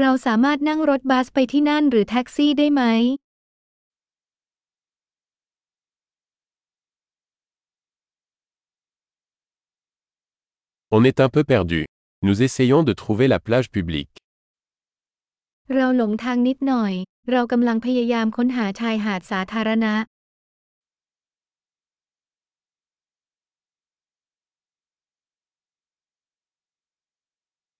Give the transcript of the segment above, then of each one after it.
เราสามารถนั่งรถบัสไปที่นั่นหรือแท็กซี่ได้ไหม On est un peu perdu. Nous essayons de trouver la plage publique. เราหลงทางนิดหน่อย เรากำลังพยายามค้นหาชายหาดสาธารณะ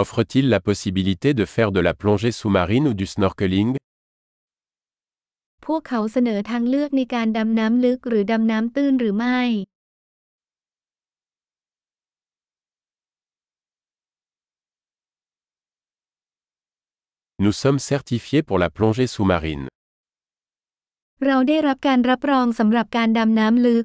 Offre-t-il la possibilité de faire de la plongée sous-marine ou du snorkeling พวกเขาเสนอทางเลือกในการดำน้ำลึกหรือดำน้ำตื้นหรือไม่ Nous sommes certifiés pour la plongée sous-marine. เราได้รับการรับรองสำหรับการดำน้ำลึก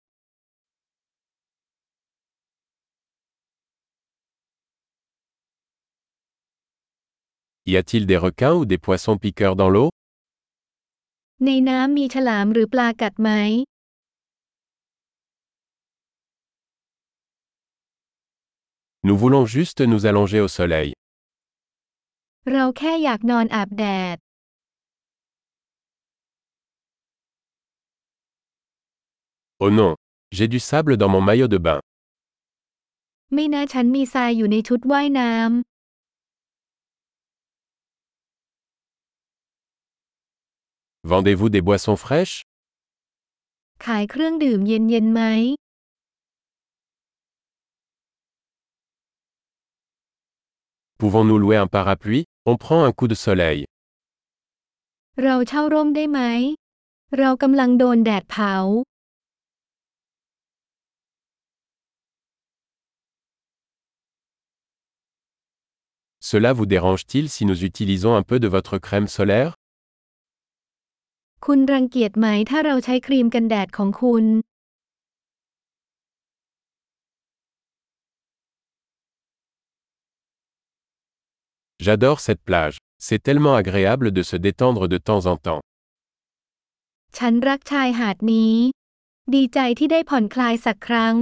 Y a-t-il des requins ou des poissons piqueurs dans l'eau ในน้ำมีฉลามหรือปลากัดไหม Nous voulons juste nous allonger au soleil. เราแค่อยากนอนอาบแดด Oh non, j'ai du sable dans mon maillot de bain. ไม่น่าฉันมีทรายอยู่ในชุดว่ายน้ Vendez-vous des boissons fraîches ำ ขายเครื่องดื่มเย็นๆไหม Pouvons-nous louer un parapluie On prend un coup de soleil. เราเช่าร่มได้ไหม เรากำลังโดนแดดเผา Cela vous dérange-t-il si nous utilisons un peu de votre crème solaire คุณรังเกียจไหมถ้าเราใช้ครีมกันแดดของคุณ J'adore cette plage. C'est tellement agréable de se détendre de temps en temps. ฉันรักชายหาดนี้ ดีใจที่ได้ผ่อนคลายสักครั้ง